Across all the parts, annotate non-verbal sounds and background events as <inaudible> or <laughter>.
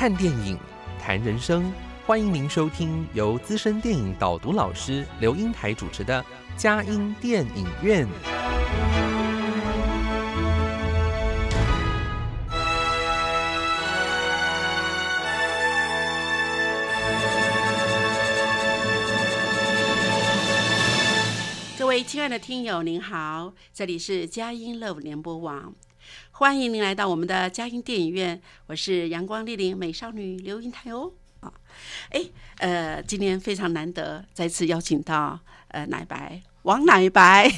看电影，谈人生，欢迎您收听由资深电影导读老师刘英台主持的佳音电影院。各位亲爱的听友，您好，这里是佳音 Love 联播网，欢迎您来到我们的佳音电影院，我是阳光丽玲美少女刘英台哦。啊，哎，呃，今天非常难得，再次邀请到呃奶白王奶白，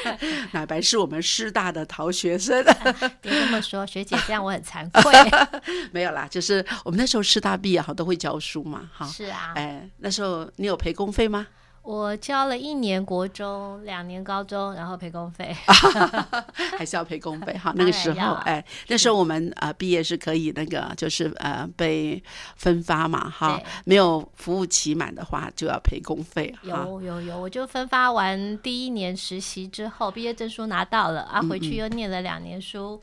<laughs> 奶白是我们师大的逃学生，<laughs> 别这么说，学姐这样我很惭愧。<laughs> 没有啦，就是我们那时候师大毕业好都会教书嘛，哈，是啊，哎，那时候你有赔工费吗？我教了一年国中，两年高中，然后赔工费，<laughs> 还是要赔工费哈。<laughs> 那个时候，哎，那时候我们呃毕业是可以那个就是呃被分发嘛哈，没有服务期满的话就要赔工费。有有有，我就分发完第一年实习之后，毕业证书拿到了啊，回去又念了两年书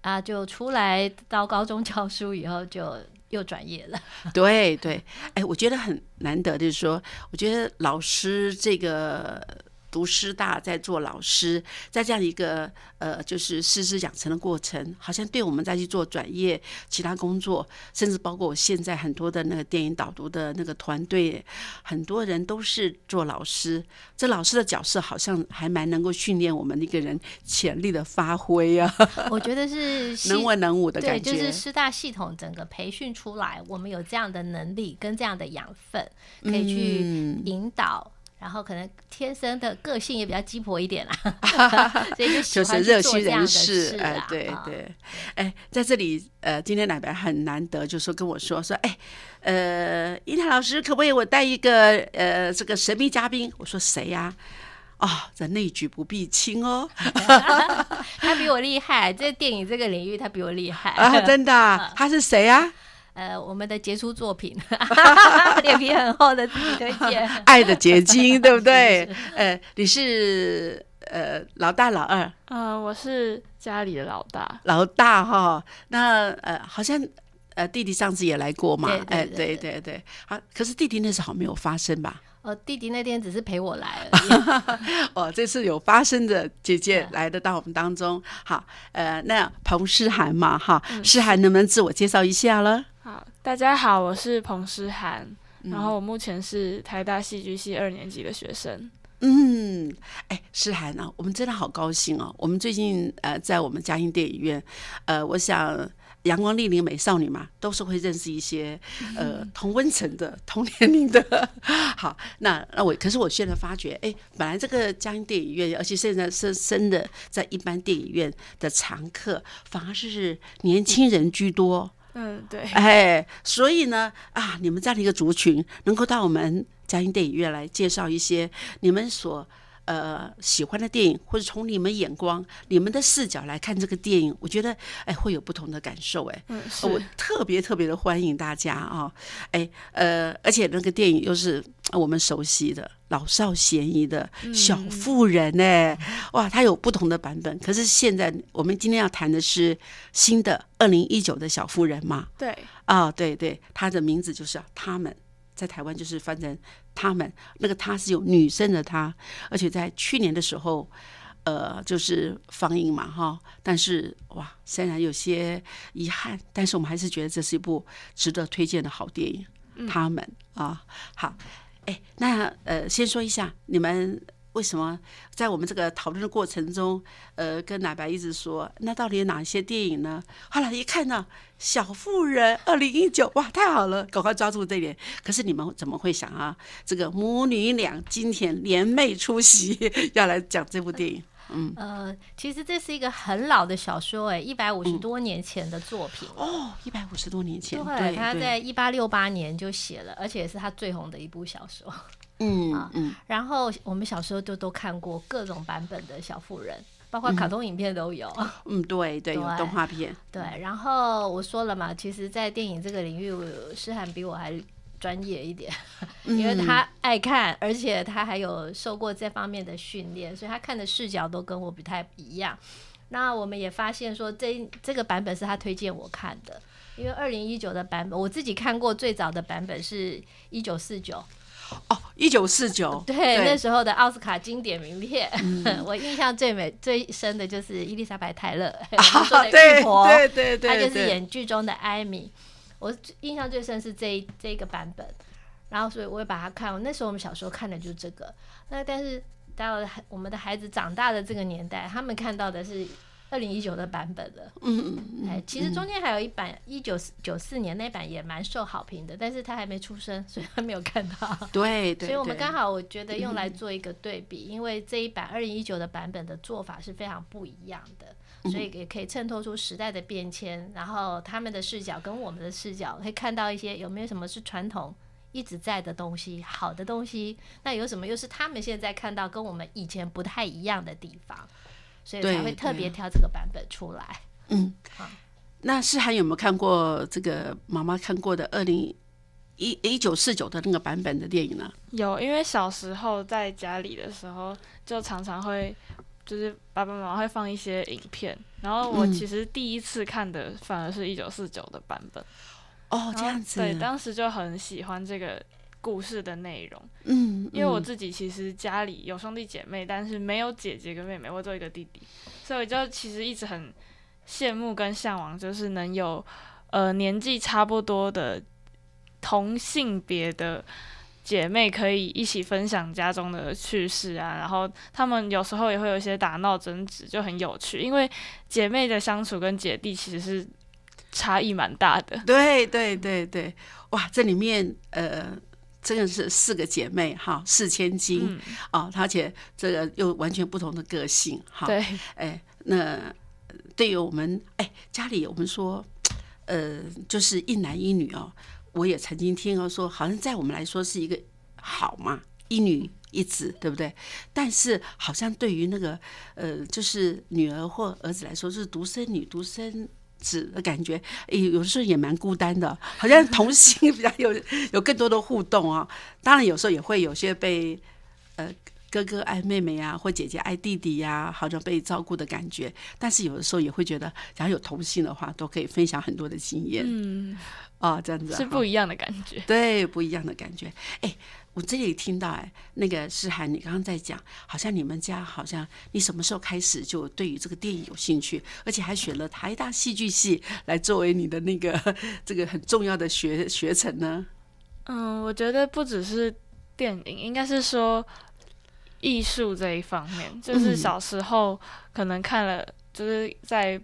啊，就出来到高中教书以后就。又转业了，<laughs> 对对，哎，我觉得很难得，就是说，我觉得老师这个。读师大在做老师，在这样一个呃，就是师资养成的过程，好像对我们再去做转业、其他工作，甚至包括我现在很多的那个电影导读的那个团队，很多人都是做老师。这老师的角色好像还蛮能够训练我们一个人潜力的发挥啊。<laughs> 我觉得是 <laughs> 能文能武的感觉，就是师大系统整个培训出来，我们有这样的能力跟这样的养分，可以去引导。然后可能天生的个性也比较鸡婆一点啦，<laughs> 所以就 <laughs> 喜欢热心人士。哎，对对，哎，在这里，呃，今天奶白很难得，就说跟我说说，哎，呃，英台老师可不可以我带一个呃这个神秘嘉宾？我说谁呀？哦，这内举不必亲哦，<laughs> 他比我厉害，在电影这个领域他比我厉害啊，真的，他是谁啊？呃，我们的杰出作品，<laughs> 脸皮很厚的自己推荐，<laughs> 爱的结晶，对不对？<laughs> 呃，你是呃老大老二？呃，我是家里的老大，老大哈。那呃，好像呃弟弟上次也来过嘛？哎，对对对。好，可是弟弟那时候没有发生吧？哦，弟弟那天只是陪我来而已。哦，这次有发生的姐姐来的到我们当中。好，呃，那彭诗涵嘛，哈，诗涵能不能自我介绍一下了？好，大家好，我是彭诗涵，然后我目前是台大戏剧系二年级的学生。嗯，哎，诗涵啊，我们真的好高兴哦！我们最近呃，在我们嘉兴电影院，呃，我想阳光丽丽美少女嘛，都是会认识一些呃同温层的、同年龄的。<laughs> 好，那那我可是我现在发觉，哎，本来这个嘉兴电影院，而且现在是真的在一般电影院的常客，反而是年轻人居多。嗯，对，哎，所以呢，啊，你们这样的一个族群，能够到我们嘉音电影院来介绍一些你们所呃喜欢的电影，或者从你们眼光、你们的视角来看这个电影，我觉得哎会有不同的感受，哎，我特别特别的欢迎大家啊，哎，呃，而且那个电影又是。我们熟悉的老少咸宜的小妇人呢？哇，它有不同的版本。可是现在我们今天要谈的是新的二零一九的小妇人嘛？对，啊，对对，它的名字就是他们，在台湾就是翻成他们。那个他是有女生的她，而且在去年的时候，呃，就是放映嘛，哈。但是哇，虽然有些遗憾，但是我们还是觉得这是一部值得推荐的好电影。他们啊，好。哎，那呃，先说一下，你们为什么在我们这个讨论的过程中，呃，跟奶白一直说，那到底有哪些电影呢？后来一看到《小妇人》二零一九，哇，太好了，赶快抓住这点。可是你们怎么会想啊？这个母女俩今天联袂出席，要来讲这部电影？嗯，呃，其实这是一个很老的小说，哎，一百五十多年前的作品。哦，一百五十多年前，对，他在一八六八年就写了，而且是他最红的一部小说。嗯嗯。然后我们小时候就都看过各种版本的小妇人，包括卡通影片都有。嗯，对对，有动画片。对，然后我说了嘛，其实，在电影这个领域，诗涵比我还。专业一点，<laughs> 因为他爱看，而且他还有受过这方面的训练，所以他看的视角都跟我不太一样。那我们也发现说，这这个版本是他推荐我看的，因为二零一九的版本我自己看过，最早的版本是一九四九。哦，一九四九，对，那时候的奥斯卡经典名片，<laughs> 我印象最美最深的就是伊丽莎白泰勒，<laughs> 说的玉婆，对对对，她就是演剧中的艾米。我印象最深是这一这个版本，然后所以我会把它看。那时候我们小时候看的就是这个，那但是到了我们的孩子长大的这个年代，他们看到的是二零一九的版本了。嗯嗯嗯。哎，其实中间还有一版一九九四年那版也蛮受好评的，但是他还没出生，所以他没有看到。<laughs> 对对。所以我们刚好我觉得用来做一个对比，因为这一版二零一九的版本的做法是非常不一样的。所以也可以衬托出时代的变迁，然后他们的视角跟我们的视角，可以看到一些有没有什么是传统一直在的东西，好的东西，那有什么又是他们现在看到跟我们以前不太一样的地方，所以才会特别挑这个版本出来。嗯，<laughs> 好，那诗涵有没有看过这个妈妈看过的二零一一九四九的那个版本的电影呢？有，因为小时候在家里的时候，就常常会。就是爸爸妈妈会放一些影片，然后我其实第一次看的反而是一九四九的版本。哦，这样子。对，当时就很喜欢这个故事的内容。嗯，因为我自己其实家里有兄弟姐妹，但是没有姐姐跟妹妹，我只有一个弟弟，所以我就其实一直很羡慕跟向往，就是能有呃年纪差不多的同性别的。姐妹可以一起分享家中的趣事啊，然后他们有时候也会有一些打闹争执，就很有趣。因为姐妹的相处跟姐弟其实是差异蛮大的。对对对对，哇，这里面呃真的是四个姐妹哈，四千金啊，而且这个又完全不同的个性哈。对，哎，那对于我们哎家里我们说呃就是一男一女哦。我也曾经听到说，好像在我们来说是一个好嘛，一女一子，对不对？但是好像对于那个呃，就是女儿或儿子来说，是独生女、独生子的感觉，有有的时候也蛮孤单的。好像同性比较有有更多的互动啊。当然有时候也会有些被呃哥哥爱妹妹呀，或姐姐爱弟弟呀，好像被照顾的感觉。但是有的时候也会觉得，假如有同性的话，都可以分享很多的经验。嗯。哦，这样子是不一样的感觉，对，不一样的感觉。哎，我这里听到，哎，那个诗涵，你刚刚在讲，好像你们家好像你什么时候开始就对于这个电影有兴趣，而且还选了台大戏剧系来作为你的那个这个很重要的学学程呢？嗯，我觉得不只是电影，应该是说艺术这一方面，就是小时候可能看了，就是在。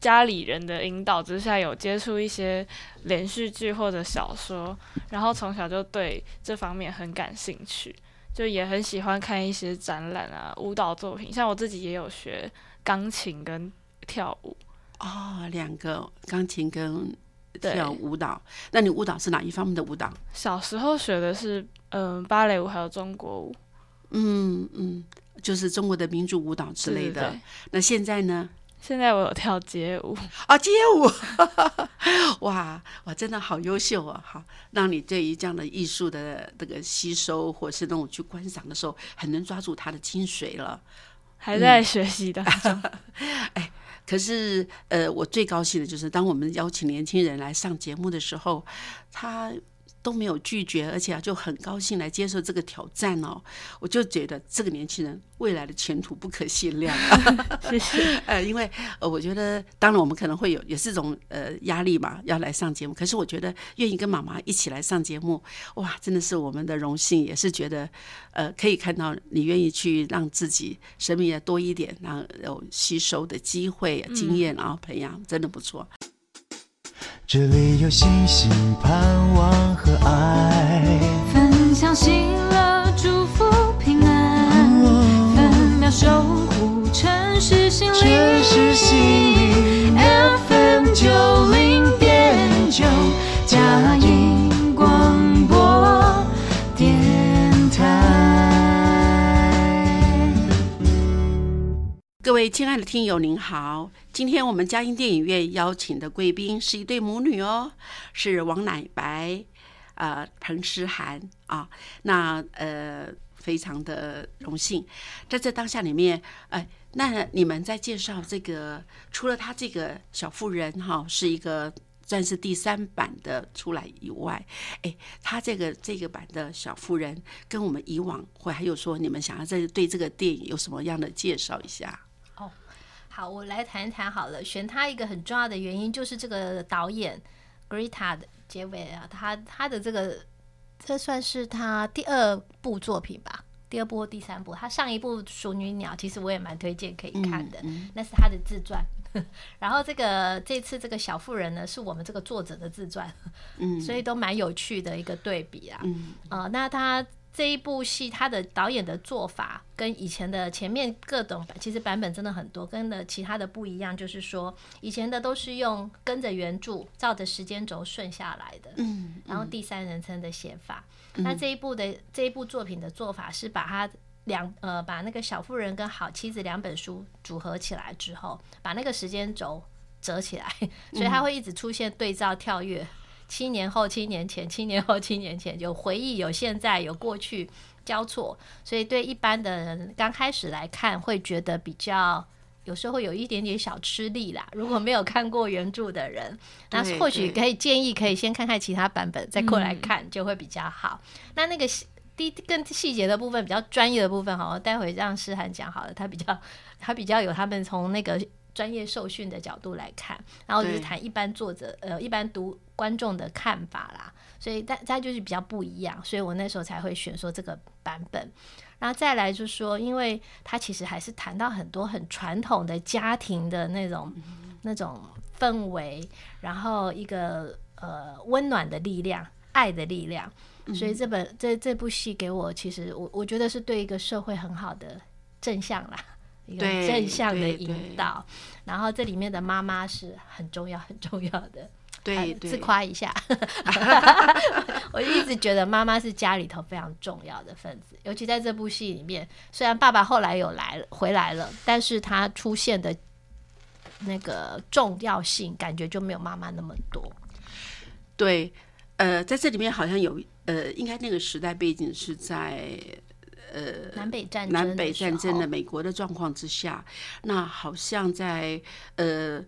家里人的引导之下，有接触一些连续剧或者小说，然后从小就对这方面很感兴趣，就也很喜欢看一些展览啊、舞蹈作品。像我自己也有学钢琴跟跳舞哦，两个钢琴跟跳舞蹈。那你舞蹈是哪一方面的舞蹈？小时候学的是嗯芭蕾舞，还有中国舞。嗯嗯，就是中国的民族舞蹈之类的。那现在呢？现在我有跳街舞啊，街舞，<laughs> 哇哇，真的好优秀啊！好，让你对于这样的艺术的这个吸收，或是那种去观赏的时候，很能抓住它的精髓了。还在学习的，<laughs> 哎，可是呃，我最高兴的就是，当我们邀请年轻人来上节目的时候，他。都没有拒绝，而且啊就很高兴来接受这个挑战哦。我就觉得这个年轻人未来的前途不可限量。<laughs> 谢谢。<laughs> 呃，因为呃，我觉得当然我们可能会有也是一种呃压力嘛，要来上节目。可是我觉得愿意跟妈妈一起来上节目，哇，真的是我们的荣幸，也是觉得呃可以看到你愿意去让自己生命也多一点，然后有吸收的机会、经验，然后培养，真的不错。这里有星星、盼望和爱，分享喜乐、祝福、平安，分秒守护。城市心灵 FM 九零点九，佳音广播电台。各位亲爱的听友，您好！今天我们嘉音电影院邀请的贵宾是一对母女哦，是王乃白，呃，彭诗涵啊。那呃，非常的荣幸，在这当下里面，呃，那你们在介绍这个，除了他这个小妇人哈、是一个。算是第三版的出来以外，哎，他这个这个版的小妇人跟我们以往会还有说，你们想要在对这个电影有什么样的介绍一下？好，我来谈一谈好了。选他一个很重要的原因就是这个导演 Greta 的结尾啊，他他的这个这算是他第二部作品吧，第二部或第三部。他上一部《熟女鸟》其实我也蛮推荐可以看的，那是他的自传。<laughs> 然后这个这次这个小妇人呢，是我们这个作者的自传，嗯所以都蛮有趣的一个对比啊。嗯呃，那他这一部戏，他的导演的做法跟以前的前面各种版，其实版本真的很多，跟的其他的不一样，就是说以前的都是用跟着原著，照着时间轴顺下来的，嗯然后第三人称的写法。那这一部的这一部作品的做法是把它两呃把那个小妇人跟好妻子两本书组合起来之后，把那个时间轴折起来，<laughs> 所以它会一直出现对照跳跃。七年后、七年前、七年后、七年前，有回忆、有现在、有过去交错，所以对一般的人刚开始来看，会觉得比较有时候会有一点点小吃力啦。如果没有看过原著的人，<laughs> 那或许可以建议可以先看看其他版本，再过来看就会比较好。那那个细第更细节的部分，比较专业的部分，好，我待会让诗涵讲好了，他比较他比较有他们从那个专业受训的角度来看，然后就是谈一般作者呃一般读观众的看法啦，所以但它就是比较不一样，所以我那时候才会选说这个版本。然后再来就说，因为他其实还是谈到很多很传统的家庭的那种、那种氛围，然后一个呃温暖的力量、爱的力量。所以这本这这部戏给我，其实我我觉得是对一个社会很好的正向啦，<laughs> 一个正向的引导。然后这里面的妈妈是很重要很重要的，对呃自，夸一下。<laughs> 我一直觉得妈妈是家里头非常重要的分子，尤其在这部戏里面，虽然爸爸后来有来了回来了，但是他出现的那个重要性，感觉就没有妈妈那么多。对，呃，在这里面好像有呃，应该那个时代背景是在呃南北战争南北战争的美国的状况之下，那好像在呃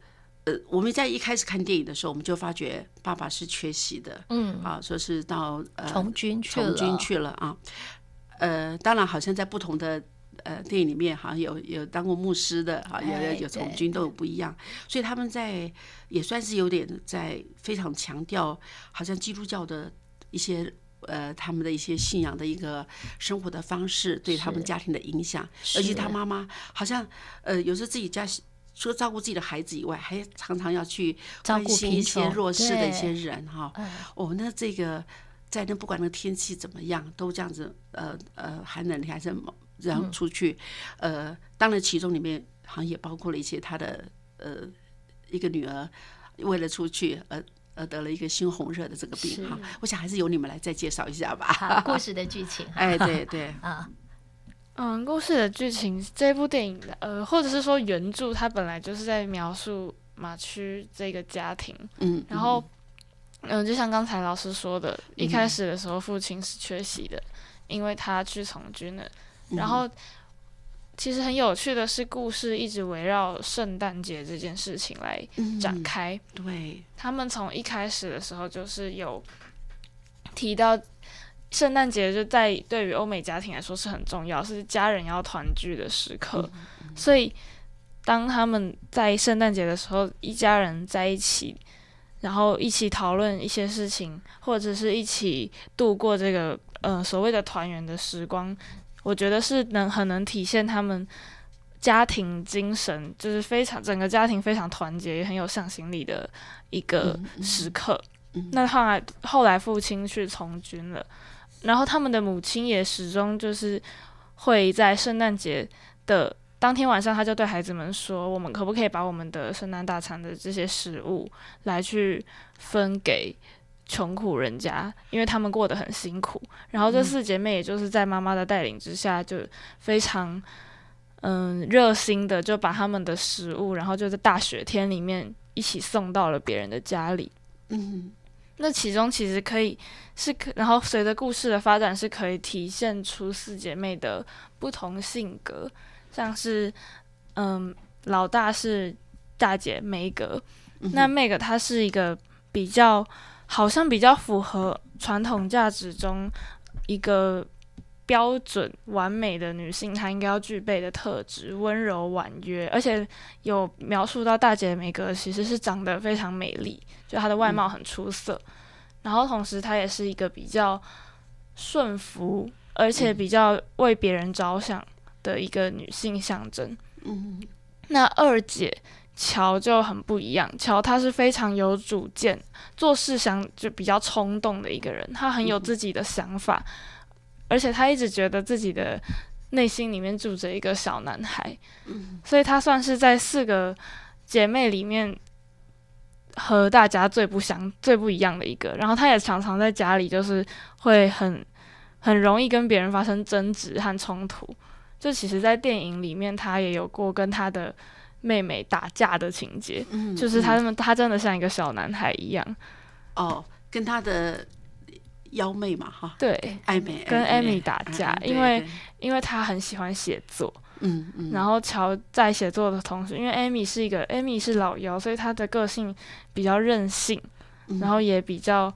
呃，我们在一开始看电影的时候，我们就发觉爸爸是缺席的，嗯，啊，说是到呃从军去了，从军去了啊。呃，当然，好像在不同的呃电影里面，好像有有当过牧师的，啊，有有从军都有不一样，所以他们在也算是有点在非常强调，好像基督教的一些。呃，他们的一些信仰的一个生活的方式，对他们家庭的影响，而且他妈妈好像呃，有时候自己家除了照顾自己的孩子以外，还常常要去照顾贫关心一些弱势的一些人哈。嗯哦，那这个在那不管那个天气怎么样，都这样子，呃呃，寒冷还是然后出去，呃，当然其中里面好像也包括了一些他的呃一个女儿为了出去而。呃，得了一个猩红热的这个病哈，我想还是由你们来再介绍一下吧。故 <laughs> 事的剧情。哎，对对，啊，<laughs> 嗯，故事的剧情，这部电影的呃，或者是说原著，它本来就是在描述马区这个家庭，嗯，然后，嗯、就像刚才老师说的，一开始的时候父亲是缺席的，因为他去从军了。嗯然后，其实很有趣的是，故事一直围绕圣诞节这件事情来展嗯开。对，他们从一开始的时候就是有提到，圣诞节就在对于欧美家庭来说是很重要，是家人要团聚的时刻。所以，当他们在圣诞节的时候，一家人在一起，然后一起讨论一些事情，或者是一起度过这个呃所谓的团圆的时光，我觉得是能很能体现他们家庭精神，就是非常整个家庭非常团结，也很有向心力的一个时刻。那后来后来父亲去从军了，然后他们的母亲也始终就是会在圣诞节的当天晚上，他就对孩子们说：“我们可不可以把我们的圣诞大餐的这些食物来去分给穷苦人家，因为他们过得很辛苦。”然后这四姐妹也就是在妈妈的带领之下，就非常嗯热心的就把他们的食物，然后就在大雪天里面一起送到了别人的家里。嗯那其中其实可以是可，然后随着故事的发展是可以体现出四姐妹的不同性格，像是嗯，老大是大姐梅格，那 Meg 她是一个比较好像比较符合传统价值中一个标准完美的女性她应该要具备的特质，温柔婉约，而且有描述到大姐梅格其实是长得非常美丽，就她的外貌很出色，然后同时她也是一个比较顺服，而且比较为别人着想的一个女性象征。嗯。那二姐乔就很不一样，乔她是非常有主见，做事想就比较冲动的一个人，她很有自己的想法，而且她一直觉得自己的内心里面住着一个小男孩，所以她算是在四个姐妹里面和大家最不相、最不一样的一个。然后他也常常在家里就是会很很容易跟别人发生争执和冲突。就其实，在电影里面，他也有过跟他的妹妹打架的情节，嗯就是他们他真的像一个小男孩一样，哦，跟他的幺妹嘛哈，对，艾美跟艾 Amy 打架嗯因为因为他很喜欢写作，嗯嗯，然后乔在写作的同时，因为 Amy 是一个 Amy 是老妖，所以她的个性比较任性，嗯。然后也比较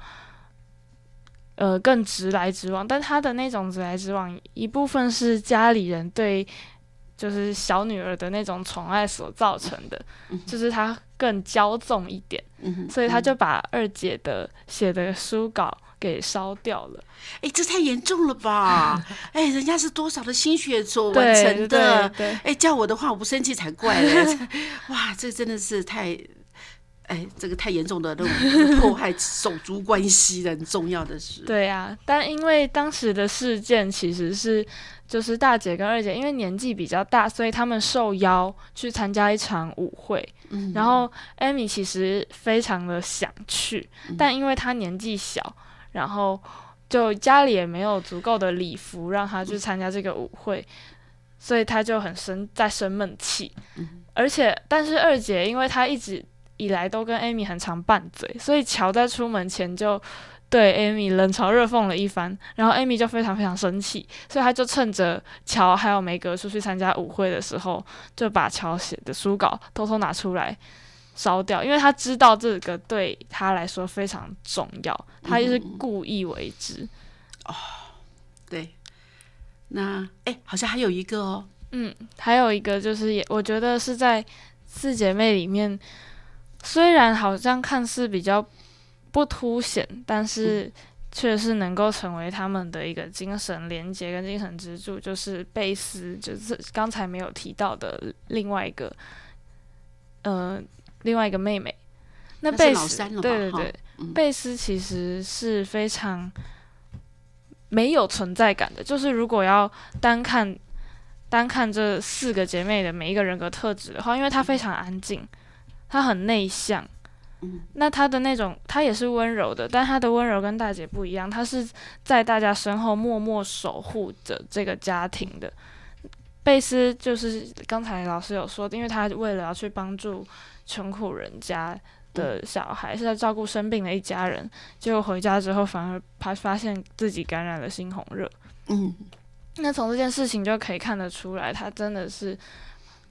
呃更直来直往，但他的那种直来直往，一部分是家里人对就是小女儿的那种宠爱所造成的，就是他更骄纵一点，嗯所以他就把二姐的写的书稿给烧掉了。哎，这太严重了吧？<laughs> 哎，人家是多少的心血所完成的哎，叫我的话我不生气才怪嘞！<laughs> 哇，这真的是太，哎，这个太严重的那种破坏手足关系的很重要的事。对呀、但因为当时的事件其实是，就是大姐跟二姐因为年纪比较大，所以他们受邀去参加一场舞会。嗯然后艾米其实非常的想去，但因为她年纪小，然后就家里也没有足够的礼服让他去参加这个舞会，所以他就很生在生闷气。而且，但是二姐因为她一直以来都跟 Amy 很常拌嘴，所以乔在出门前就对 Amy 冷嘲热讽了一番，然后 Amy 就非常非常生气，所以她就趁着乔还有梅格出去参加舞会的时候，就把乔写的书稿偷偷拿出来烧掉，因为他知道这个对他来说非常重要，他就是故意为之。哦对，那哎，好像还有一个哦，嗯，还有一个就是也，我觉得是在四姐妹里面，虽然好像看似比较不凸显，但是却是能够成为他们的一个精神连接跟精神支柱，就是贝斯，就是刚才没有提到的另外一个，呃，另外一个妹妹。那贝斯，对对对，嗯贝斯其实是非常没有存在感的。就是如果要单看单看这四个姐妹的每一个人格特质的话，因为她非常安静，她很内向。嗯那她的那种，她也是温柔的，但她的温柔跟大姐不一样，她是在大家身后默默守护着这个家庭的。贝斯就是刚才老师有说，因为她为了要去帮助穷苦人家的小孩，是在照顾生病的一家人，结果回家之后反而发发现自己感染了猩红热。嗯那从这件事情就可以看得出来，他真的是，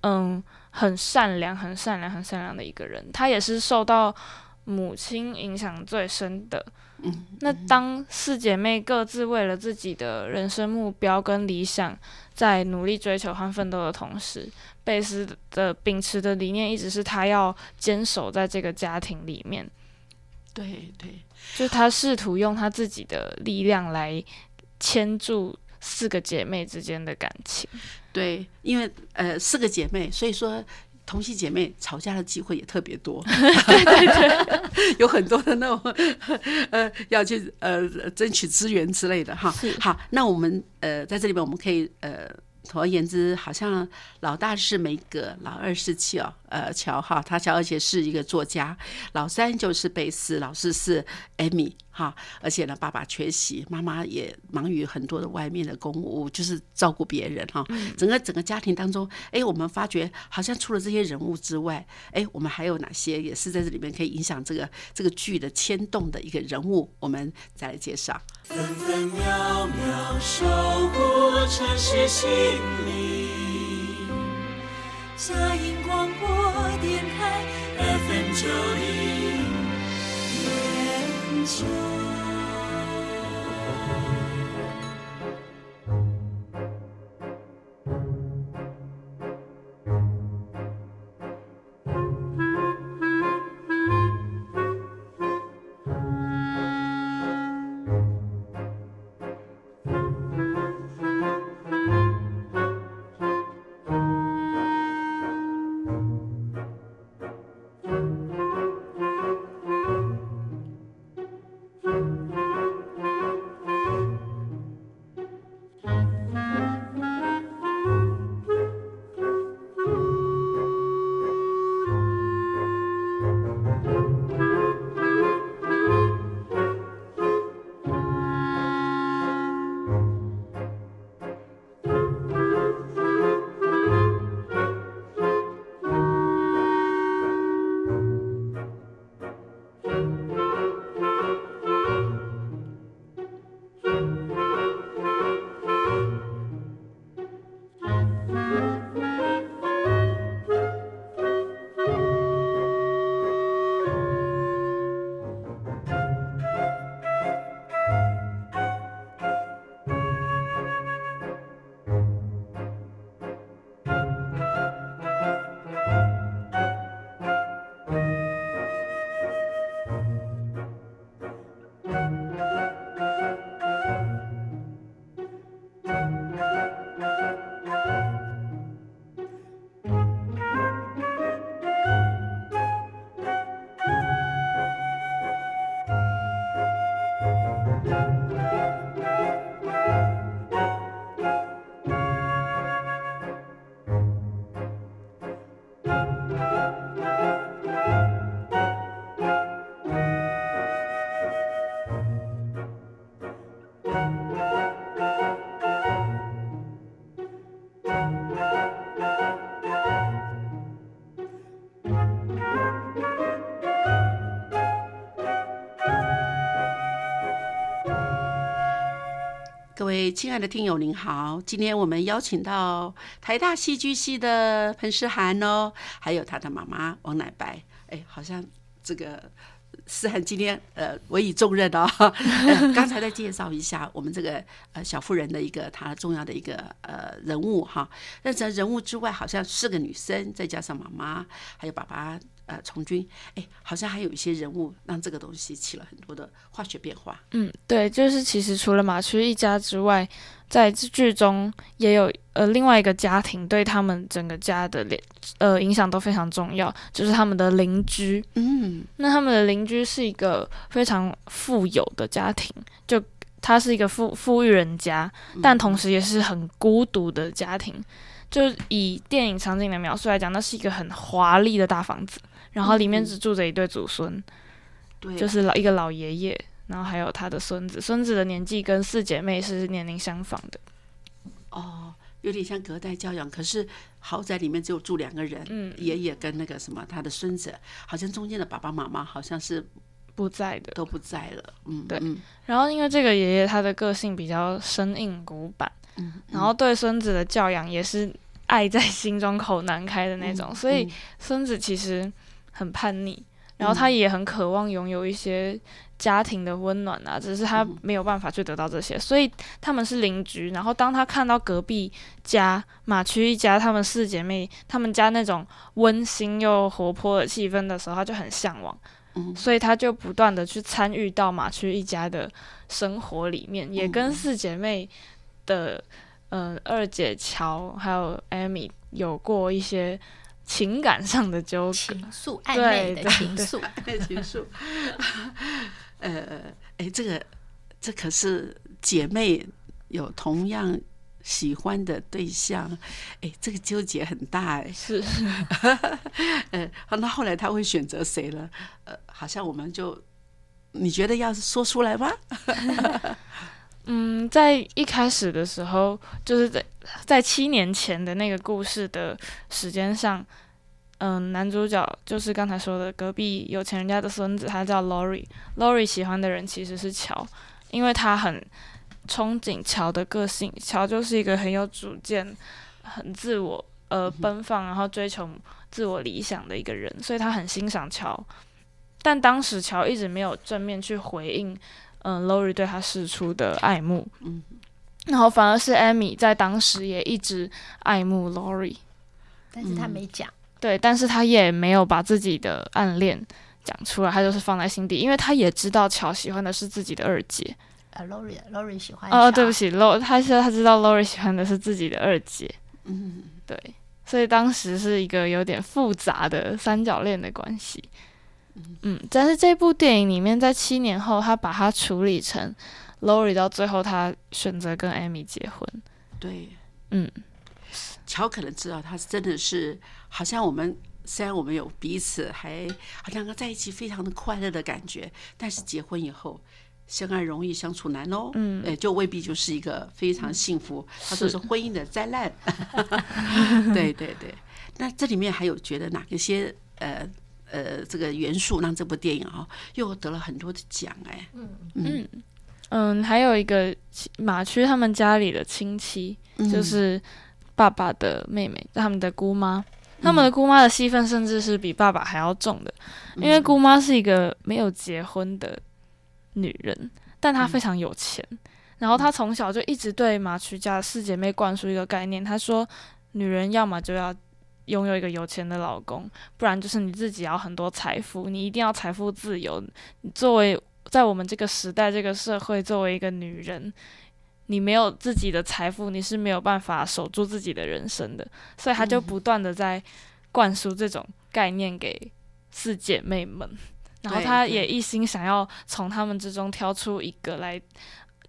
嗯，很善良、很善良、很善良的一个人。他也是受到母亲影响最深的。嗯，那当四姐妹各自为了自己的人生目标跟理想，在努力追求和奋斗的同时，贝斯的秉持的理念一直是他要坚守在这个家庭里面，对对，就是他试图用他自己的力量来牵住四个姐妹之间的感情。对，因为呃四个姐妹，所以说同系姐妹吵架的机会也特别多，<laughs> 有很多的那种呃要去呃争取资源之类的哈。好，那我们呃在这里面我们可以呃总而言之，好像老大是梅格，老二是乔，呃，乔哈，他乔而且是一个作家，老三就是贝斯，老四是艾米哈，而且呢，爸爸缺席，妈妈也忙于很多的外面的公务，就是照顾别人哈。整个整个家庭当中，哎，我们发觉好像除了这些人物之外，哎，我们还有哪些也是在这里面可以影响这个这个剧的牵动的一个人物，我们再来介绍。分分秒秒守护城市心灵。FM 九零点位亲爱的听友，您好！今天我们邀请到台大戏剧系的彭诗涵哦，还有他的妈妈王乃白。哎，好像这个思涵今天呃委以重任哦。<laughs> 刚才再介绍一下我们这个呃小妇人的一个她重要的一个呃人物哈。那在人物之外，好像四个女生，再加上妈妈，还有爸爸呃从军，哎，好像还有一些人物让这个东西起了很多的化学变化。嗯，对，就是其实除了马区一家之外，在剧中也有呃另外一个家庭对他们整个家的连呃影响都非常重要，就是他们的邻居。嗯那他们的邻居是一个非常富有的家庭，就他是一个富富裕人家，但同时也是很孤独的家庭。就以电影场景的描述来讲，那是一个很华丽的大房子，然后里面只住着一对祖孙，对，就是老一个老爷爷，然后还有他的孙子，孙子的年纪跟四姐妹是年龄相仿的。哦，有点像隔代教养，可是豪宅里面只有住两个人，嗯爷爷跟那个什么他的孙子，好像中间的爸爸妈妈好像是不在的，都不在了，嗯，对嗯。然后因为这个爷爷他的个性比较生硬古板，嗯，然后对孙子的教养也是爱在心中口难开的那种，嗯所以嗯。孙子其实很叛逆，然后他也很渴望拥有一些家庭的温暖啊，只是他嗯没有办法去得到这些，所以他们是邻居。然后当他看到隔壁家马区一家他们四姐妹他们家那种温馨又活泼的气氛的时候，他就很向往。嗯所以他就不断的去参与到马区一家的生活里面，也跟嗯四姐妹的呃二姐乔还有艾米有过一些情感上的纠葛。情愫暧对昧的 <laughs> 情愫，爱情愫，呃，哎，这个这可是姐妹有同样喜欢的对象，哎，这个纠结很大哎。是，<laughs> 呃，那后来他会选择谁了？呃，好像我们就，你觉得要说出来吗？<laughs> 嗯，在一开始的时候，就是在在七年前的那个故事的时间上，嗯，男主角就是刚才说的隔壁有钱人家的孙子，他叫 Lori。Lori 喜欢的人其实是乔，因为他很憧憬乔的个性。乔就是一个很有主见、很自我、呃奔放，然后追求自我理想的一个人，所以他很欣赏乔。但当时乔一直没有正面去回应。嗯，Lori 对他示出的爱慕，嗯，然后反而是 Amy 在当时也一直爱慕 Lori，<laughs> 但是他没讲，对，但是他也没有把自己的暗恋讲出来，他就是放在心底，因为他也知道乔喜欢的是自己的二姐，呃，Lori，Lori 喜欢。哦，对不起，Lo，他说他知道 Lori 喜欢的是自己的二姐，嗯，对，所以当时是一个有点复杂的三角恋的关系。嗯，但是这部电影里面，在七年后，他把它处理成 Lori 到最后，他选择跟 Amy 结婚。对，嗯，乔可能知道他真的是，好像我们虽然我们有彼此还好像在一起非常的快乐的感觉，但是结婚以后，相爱容易相处难哦。嗯，哎，就未必就是一个非常幸福，他说是婚姻的灾难。<laughs> <laughs> 对对对，那这里面还有觉得哪一些呃？呃，这个元素让这部电影啊又得了很多的奖哎。嗯嗯嗯，还有一个马区他们家里的亲戚，就是爸爸的妹妹，他们的姑妈。他们的姑妈的戏份甚至是比爸爸还要重的，因为姑妈是一个没有结婚的女人，但她非常有钱。然后她从小就一直对马曲家的四姐妹灌输一个概念，她说：女人要么就要。拥有一个有钱的老公，不然就是你自己要很多财富，你一定要财富自由。你作为在我们这个时代、这个社会，作为一个女人，你没有自己的财富，你是没有办法守住自己的人生的。所以他就不断的在灌输这种概念给四姐妹们，然后他也一心想要从她们之中挑出一个来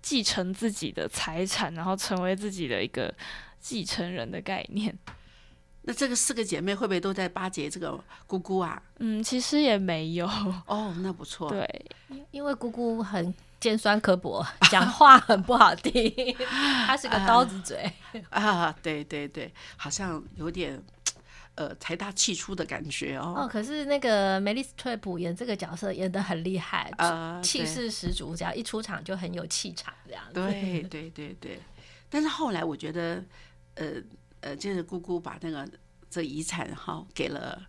继承自己的财产，然后成为自己的一个继承人的概念。那这个四个姐妹会不会都在巴结这个姑姑啊？嗯，其实也没有。哦，那不错。对，因为姑姑很尖酸刻薄，<laughs> 讲话很不好听，<laughs> 她是个刀子嘴啊。对对对，好像有点呃财大气粗的感觉哦。哦，可是那个梅丽斯特普演这个角色演的很厉害，呃，气势十足，只要一出场就很有气场这样子。对对对对，但是后来我觉得，呃。呃，就是姑姑把那个这遗产哈给了，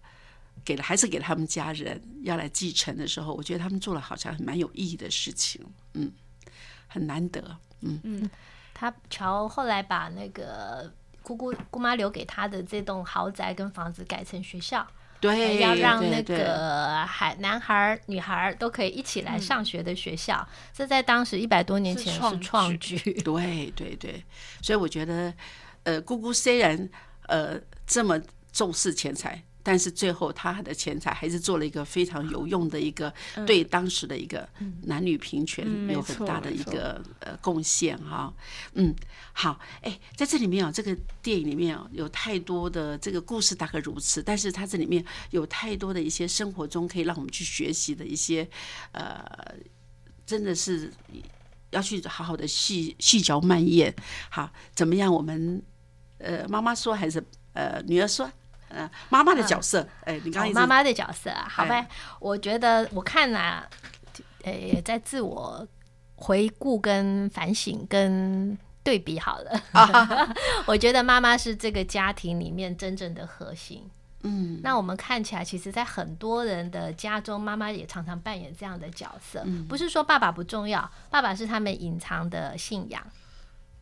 给了还是给他们家人要来继承的时候，我觉得他们做了好像蛮有意义的事情，嗯，很难得，嗯嗯。他乔后来把那个姑姑姑妈留给他的这栋豪宅跟房子改成学校，对，要让那个孩男孩女孩都可以一起来上学的学校，这在当时一百多年前是创举，对对对，所以我觉得。呃，姑姑虽然呃这么重视钱财，但是最后她的钱财还是做了一个非常有用的一个，对当时的一个男女平权有很大的一个呃贡献哈。嗯，好，哎，在这里面啊，这个电影里面啊，有太多的这个故事大概如此，但是它这里面有太多的一些生活中可以让我们去学习的一些呃，真的是要去好好的细细嚼慢咽。好，怎么样？我们。呃，妈妈说还是呃，女儿说，呃，妈妈的角色，哎，你刚刚妈妈的角色，好呗。我觉得我看啊，呃，在自我回顾、跟反省、跟对比好了。<laughs> 我觉得妈妈是这个家庭里面真正的核心。嗯，那我们看起来，其实，在很多人的家中，妈妈也常常扮演这样的角色。不是说爸爸不重要，爸爸是他们隐藏的信仰。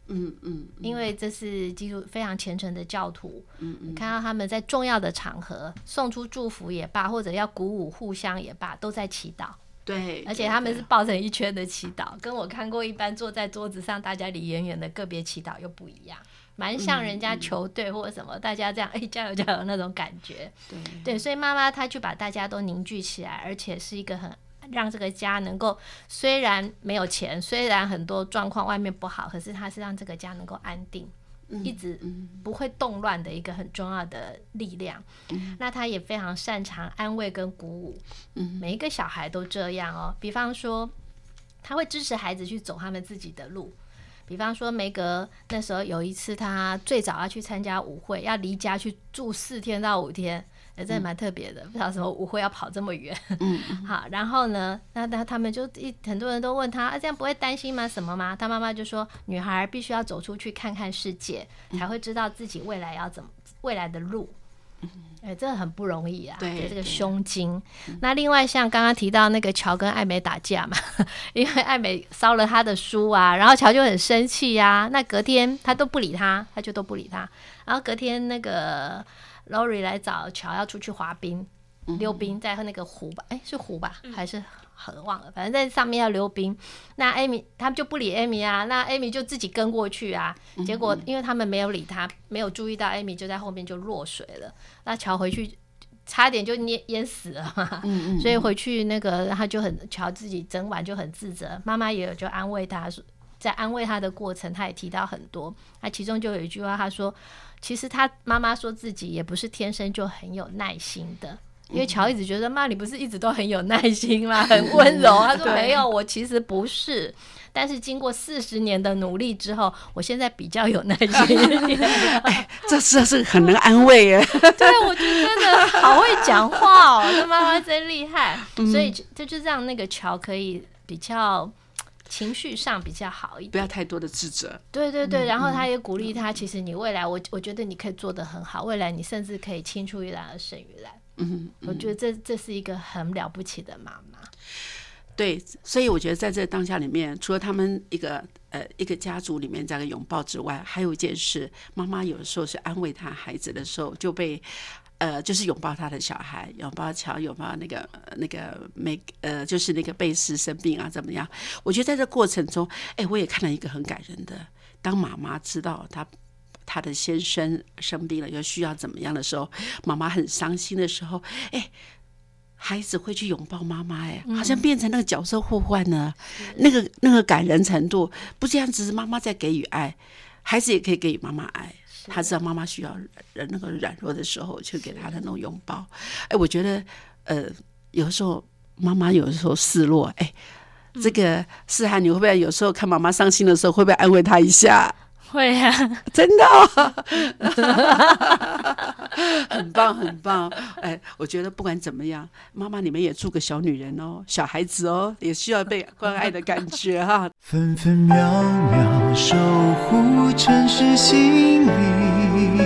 嗯嗯，因为这是基督非常虔诚的教徒，嗯嗯，看到他们在重要的场合送出祝福也罢，或者要鼓舞互相也罢，都在祈祷。对，而且他们是抱成一圈的祈祷，跟我看过一般坐在桌子上大家离远远的个别祈祷又不一样，蛮像人家球队或者什么，大家这样哎加油加油那种感觉。对对，所以妈妈她就把大家都凝聚起来，而且是一个很。让这个家能够，虽然没有钱，虽然很多状况外面不好，可是她是让这个家能够安定。一直不会动乱的一个很重要的力量。那他也非常擅长安慰跟鼓舞，每一个小孩都这样哦。比方说，他会支持孩子去走他们自己的路。比方说，梅格那时候有一次，他最早要去参加舞会，要离家去住四天到五天，也真的蛮特别的。不知道什么舞会要跑这么远。嗯，好，然后呢，那他他们就一很多人都问他，啊，这样不会担心吗？什么吗？他妈妈就说，女孩必须要走出去看看世界，才会知道自己未来要怎么未来的路。哎，这很不容易啊！对这个胸襟。那另外像刚刚提到那个乔跟艾美打架嘛，<laughs> 因为艾美烧了他的书啊，然后乔就很生气呀。那隔天他都不理他，他就都不理他。然后隔天那个 Lori 来找乔要出去滑冰、溜冰，在那个湖吧？哎，是湖吧？还是河？忘了，反正在上面要溜冰。那艾米他们就不理艾米啊，那艾米就自己跟过去啊。结果因为他们没有理他，没有注意到艾米就在后面就落水了。那乔回去差点就淹淹死了嘛，所以回去那个他就很乔自己整晚就很自责，妈妈也有就安慰他说，在安慰他的过程，他也提到很多。那其中就有一句话，他说，其实他妈妈说自己也不是天生就很有耐心的。因为乔一直觉得妈，你不是一直都很有耐心吗？<laughs> 很温柔。<laughs> 他说没有，我其实不是。但是经过四十年的努力之后，我现在比较有耐心。<laughs> 哎这这是很能安慰耶。对，我觉得真的好会讲话哦，这妈妈真厉害。所以这就让那个乔可以比较情绪上比较好一点，不要太多的自责。对对对，然后他也鼓励他，其实你未来，我我觉得你可以做得很好，未来你甚至可以青出于蓝而胜于蓝。嗯，我觉得这这是一个很了不起的妈妈。对，所以我觉得在这当下里面，除了他们一个呃一个家族里面这样的拥抱之外，还有一件事，妈妈有的时候是安慰她孩子的时候，就被呃就是拥抱他的小孩，拥抱乔，拥抱那个呃那个每呃就是那个贝斯生病啊怎么样？我觉得在这过程中，哎，我也看到一个很感人的，当妈妈知道她。她的先生生病了，又需要怎么样的时候，妈妈很伤心的时候，哎，孩子会去拥抱妈妈，哎，好像变成那个角色互换呢，那个那个感人程度，不这样只是妈妈在给予爱，孩子也可以给予妈妈爱。他知道妈妈需要人那个软弱的时候，去给他的那种拥抱。哎，我觉得，呃，有时候妈妈有的时候示弱，哎，这个思涵，你会不会有时候看妈妈伤心的时候，会不会安慰她一下？会呀、<laughs> 真的、哦，<laughs> 很棒，很棒。哎，我觉得不管怎么样，妈妈你们也做个小女人哦，小孩子哦，也需要被关爱的感觉哈。分分秒秒守护城市心灵。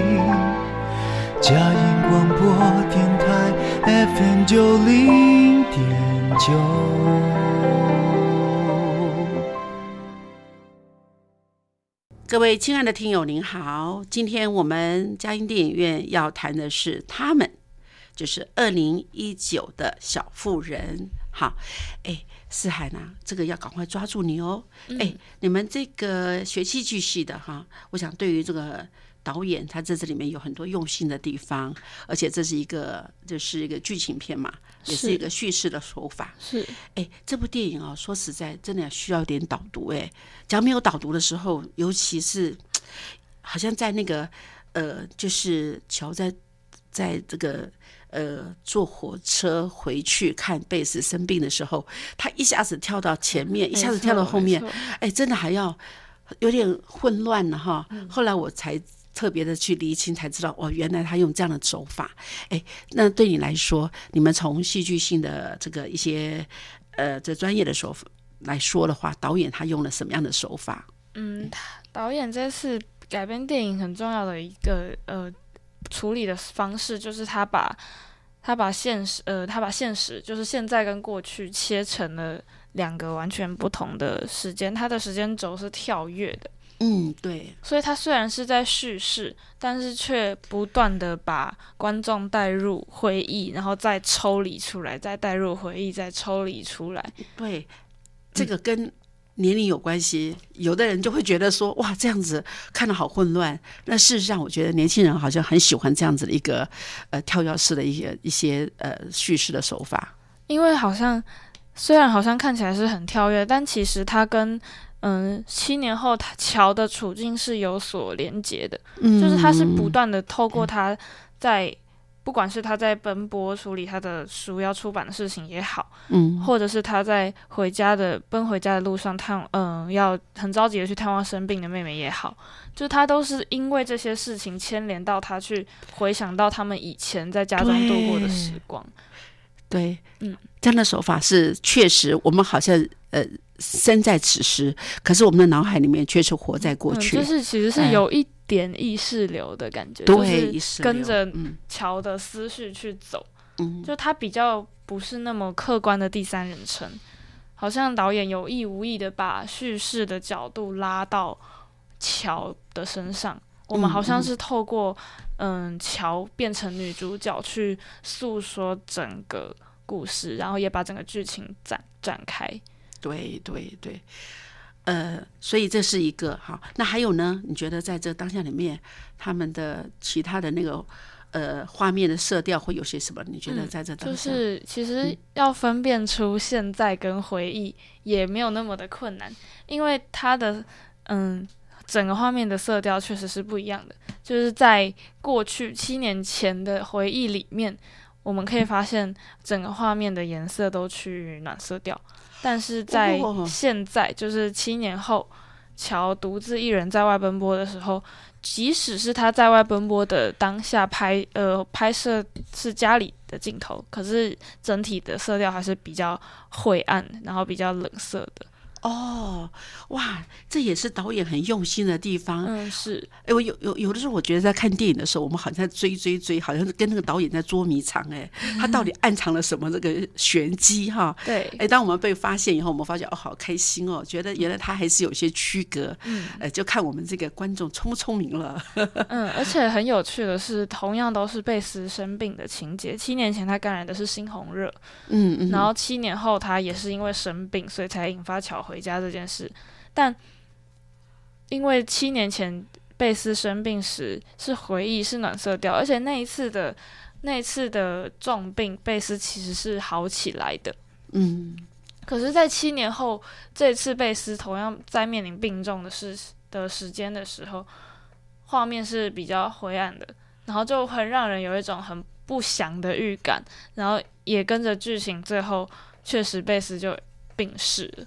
嘉音广播电台 FM 九零点九。各位亲爱的听友，您好，今天我们嘉音电影院要谈的是他们，就是二零一九的小妇人。好，哎，思涵啊，这个要赶快抓住你哦。哎，你们这个学戏剧系的哈，我想对于这个导演，他在这里面有很多用心的地方，而且这是一个就是一个剧情片嘛，也是一个叙事的手法。是哎，这部电影哦，说实在，真的需要一点导读。哎，只要没有导读的时候，尤其是好像在那个呃，就是乔在在这个呃坐火车回去看贝斯生病的时候，他一下子跳到前面，一下子跳到后面哎，真的还要有点混乱了哈。后来我才。特别的去厘清，才知道哦，原来他用这样的手法。哎，那对你来说，你们从戏剧性的这个一些呃这专业的手法来说的话，导演他用了什么样的手法？嗯，导演这次改编电影很重要的一个呃处理的方式，就是他把他把现实呃他把现实就是现在跟过去切成了两个完全不同的时间，他的时间轴是跳跃的，嗯，对，所以他虽然是在叙事，但是却不断的把观众带入回忆，然后再抽离出来，再带入回忆，再抽离出来。对，这个跟年龄有关系。有的人就会觉得说，哇，这样子看得好混乱。那事实上，我觉得年轻人好像很喜欢这样子的一个呃跳跃式的一些一些呃叙事的手法。因为好像虽然好像看起来是很跳跃，但其实它跟嗯，七年后他乔的处境是有所连结的，嗯就是他是不断的透过他在。不管是他在奔波处理他的书要出版的事情也好，嗯或者是他在回家的奔回家的路上探，嗯、要很着急的去探望生病的妹妹也好，就是他都是因为这些事情牵连到他去回想到他们以前在家中度过的时光。对，嗯，这样的手法是确实，我们好像呃身在此时，可是我们的脑海里面却是活在过去，嗯，就是其实是哎。有一点意识流的感觉，对，意就是跟着嗯。乔的思绪去走，嗯。就他比较不是那么客观的第三人称，好像导演有意无意的把叙事的角度拉到乔的身上。我们好像是透过嗯乔变成女主角去诉说整个故事，然后也把整个剧情展展开。对对对，呃，所以这是一个好。那还有呢？你觉得在这当下里面，他们的其他的那个呃画面的色调会有些什么？你觉得嗯在这当下就？是其实嗯要分辨出现在跟回忆也没有那么的困难，因为它的嗯整个画面的色调确实是不一样的。就是在过去七年前的回忆里面，我们可以发现整个画面的颜色都趋于暖色调，但是在哦现在，就是七年后，乔独自一人在外奔波的时候。即使是他在外奔波的当下拍，呃，拍摄是家里的镜头，可是整体的色调还是比较晦暗，然后比较冷色的。哦，哇，这也是导演很用心的地方。嗯，是，哎，我有有有的时候，我觉得在看电影的时候，我们好像在追追追，好像是跟那个导演在捉迷藏。哎，<laughs> 他到底暗藏了什么这个玄机哈？对，哎，当我们被发现以后，我们发现哦，好开心哦，觉得原来他还是有些区隔。嗯呃，就看我们这个观众聪不聪明了。<laughs> 嗯，而且很有趣的是，同样都是贝斯生病的情节。七年前他感染的是猩红热，嗯嗯，然后七年后他也是因为生病，所以才引发乔回家这件事。但因为七年前贝斯生病时是回忆是暖色调，而且那一次的那一次的重病，贝斯其实是好起来的。嗯可是，在七年后，这次贝斯同样在面临病重的事的时间的时候，画面是比较灰暗的，然后就很让人有一种很不祥的预感，然后也跟着剧情，最后确实贝斯就病逝了。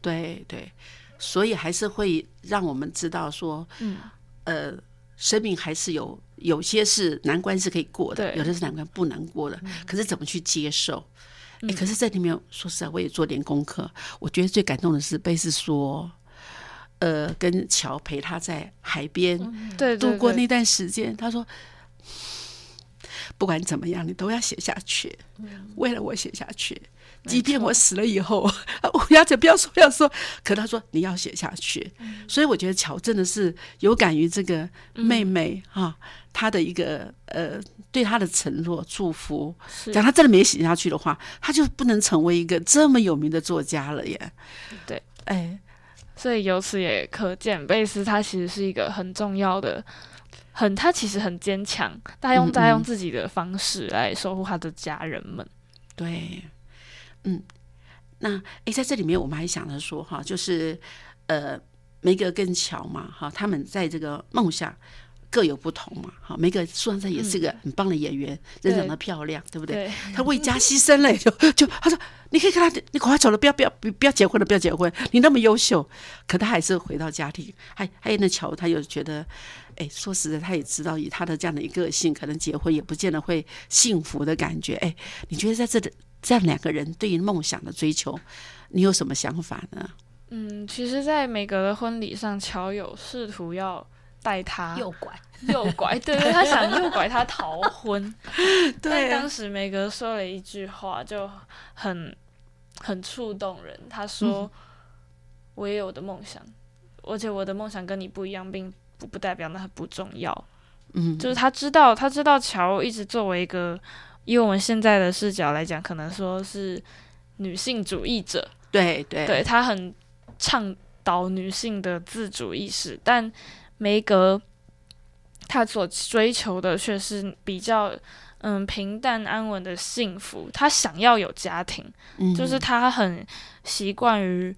对对，所以还是会让我们知道说，嗯，呃，生命还是有有些是难关是可以过的，对有的是难关不能过的。可是怎么去接受？哎、嗯可是在里面，说实在，我也做点功课。我觉得最感动的是贝斯说，呃，跟乔陪他在海边度过那段时间，他说。不管怎么样，你都要写下去，为了我写下去。即便我死了以后，乌鸦嘴不要说不要说，可他说你要写下去。所以我觉得乔真的是有感于这个妹妹哈、她的一个呃对她的承诺祝福。是讲她真的没写下去的话，她就不能成为一个这么有名的作家了耶。对，哎，所以由此也可见，贝斯他其实是一个很重要的，很他其实很坚强，他用嗯他用嗯自己的方式来守护他的家人们。对，嗯，那诶，在这里面我们还想着说哈，就是呃，梅格跟乔嘛，哈，他们在这个梦想各有不同嘛，哈，梅格说实在也是个很棒的演员，人长得漂亮，对不对？对，他为家牺牲了，就就他说，你可以跟他，你赶快走了，不要不要不不要结婚了，不要结婚，你那么优秀，可他还是回到家庭，还还有那乔，他又觉得，哎，说实在，他也知道以他的这样的一个性，可能结婚也不见得会幸福的感觉，哎，你觉得在这里这样两个人对于梦想的追求，你有什么想法呢？嗯，其实，在梅格的婚礼上，乔有试图要带他诱拐，诱拐，对对，他想诱拐他逃婚，<laughs> 但当时梅格说了一句话，就很很触动人。他说：“嗯我也有我的梦想，而且我的梦想跟你不一样，并不不代表那它不重要。嗯，就是他知道，他知道乔一直作为一个，以我们现在的视角来讲，可能说是女性主义者，对对对他很倡导女性的自主意识，但梅格他所追求的却是比较嗯平淡安稳的幸福。他想要有家庭，嗯就是他很习惯于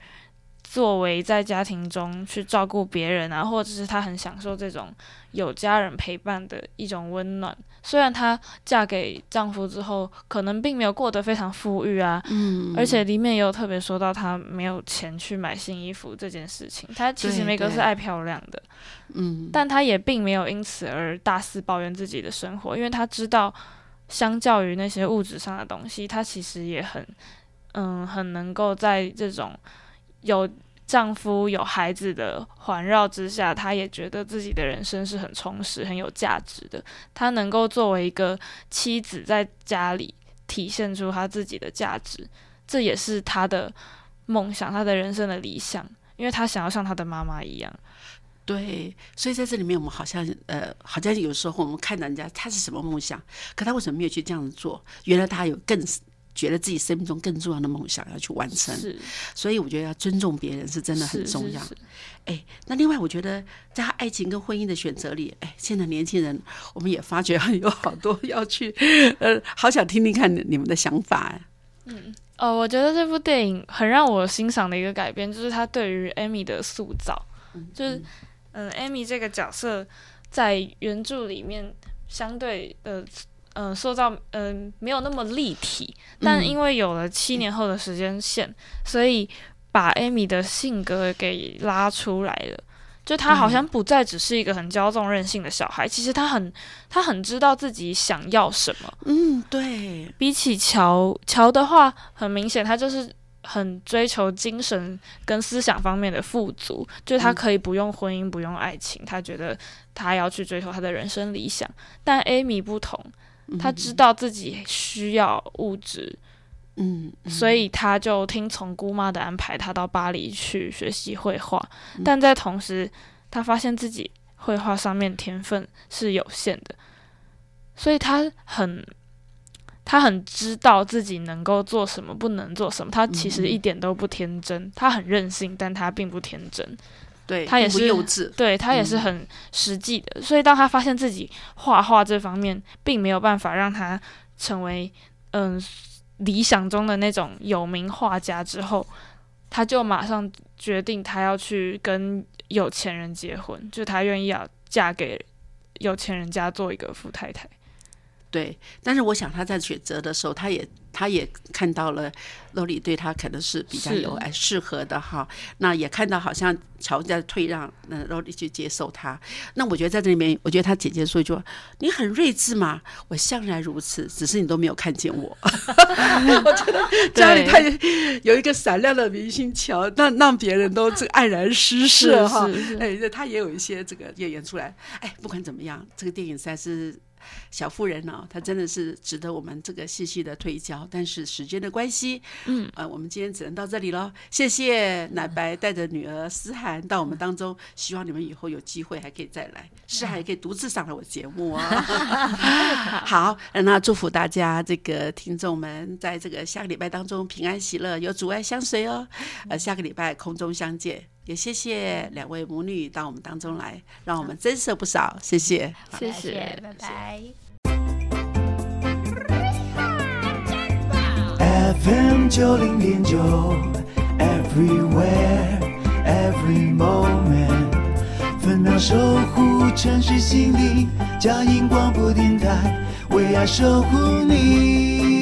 作为在家庭中去照顾别人啊，或者是她很享受这种有家人陪伴的一种温暖。虽然她嫁给丈夫之后，可能并没有过得非常富裕啊，嗯，而且里面也有特别说到她没有钱去买新衣服这件事情。她其实梅格是爱漂亮的，嗯，但她也并没有因此而大肆抱怨自己的生活，因为她知道，相较于那些物质上的东西，她其实也很，嗯，很能够在这种有丈夫、有孩子的环绕之下，她也觉得自己的人生是很充实、很有价值的。她能够作为一个妻子，在家里体现出她自己的价值，这也是她的梦想，她的人生的理想，因为她想要像她的妈妈一样。对，所以在这里面，我们好像呃，好像有时候我们看到人家他是什么梦想，可他为什么没有去这样做？原来他有更觉得自己生命中更重要的梦想要去完成。是，所以我觉得要尊重别人是真的很重要。哎，那另外我觉得在他爱情跟婚姻的选择里，哎，现在年轻人我们也发觉有好多要去，<laughs> 呃，好想听听看你们的想法。嗯呃，我觉得这部电影很让我欣赏的一个改变，就是他对于 Amy 的塑造，就是嗯艾米这个角色在原著里面相对的。嗯，塑造嗯没有那么立体，但嗯因为有了七年后的时间线，所以把 Amy 的性格给拉出来了。就他好像不再只是一个很骄纵任性的小孩，其实他很他很知道自己想要什么。嗯，对，比起乔乔的话，很明显他就是很追求精神跟思想方面的富足，就是他可以不用婚姻，不用爱情，他觉得他要去追求他的人生理想。但 Amy 不同，他知道自己需要物质，嗯，所以他就听从姑妈的安排，他到巴黎去学习绘画。但在同时，他发现自己绘画上面天分是有限的，所以他很他很知道自己能够做什么，不能做什么。他其实一点都不天真，他很任性，但他并不天真。对，他也是幼稚，对他也是嗯很实际的，所以当他发现自己画画这方面并没有办法让他成为嗯理想中的那种有名画家之后，他就马上决定他要去跟有钱人结婚，就他愿意要嫁给有钱人家做一个富太太。对，但是我想他在选择的时候，他也他也看到了洛里对他可能是比较有哎适合的哈。那也看到好像乔在退让，那洛里去接受他。那我觉得在这里面，我觉得他姐姐说一句话：“你很睿智嘛，我向来如此，只是你都没有看见我。<laughs> ”我觉得家里太有一个闪亮的明星桥，让让别人都这黯然失色哈。哎，他也有一些这个演员出来。哎，不管怎么样，这个电影实在是小妇人哦，她真的是值得我们这个细细的推敲。但是时间的关系，嗯，呃，我们今天只能到这里喽。谢谢奶白带着女儿思涵到我们当中，希望你们以后有机会还可以再来，思涵也可以独自上来我节目啊。<laughs> 好，那祝福大家这个听众们在这个下个礼拜当中平安喜乐，有阻碍相随哦。呃，下个礼拜空中相见。也谢谢两位母女到我们当中来，让我们增色不少。谢谢。谢谢谢，拜拜。FM 九零点九，Everywhere Every Moment，分秒守护城市心灵，嘉音广播电台，为爱守护你。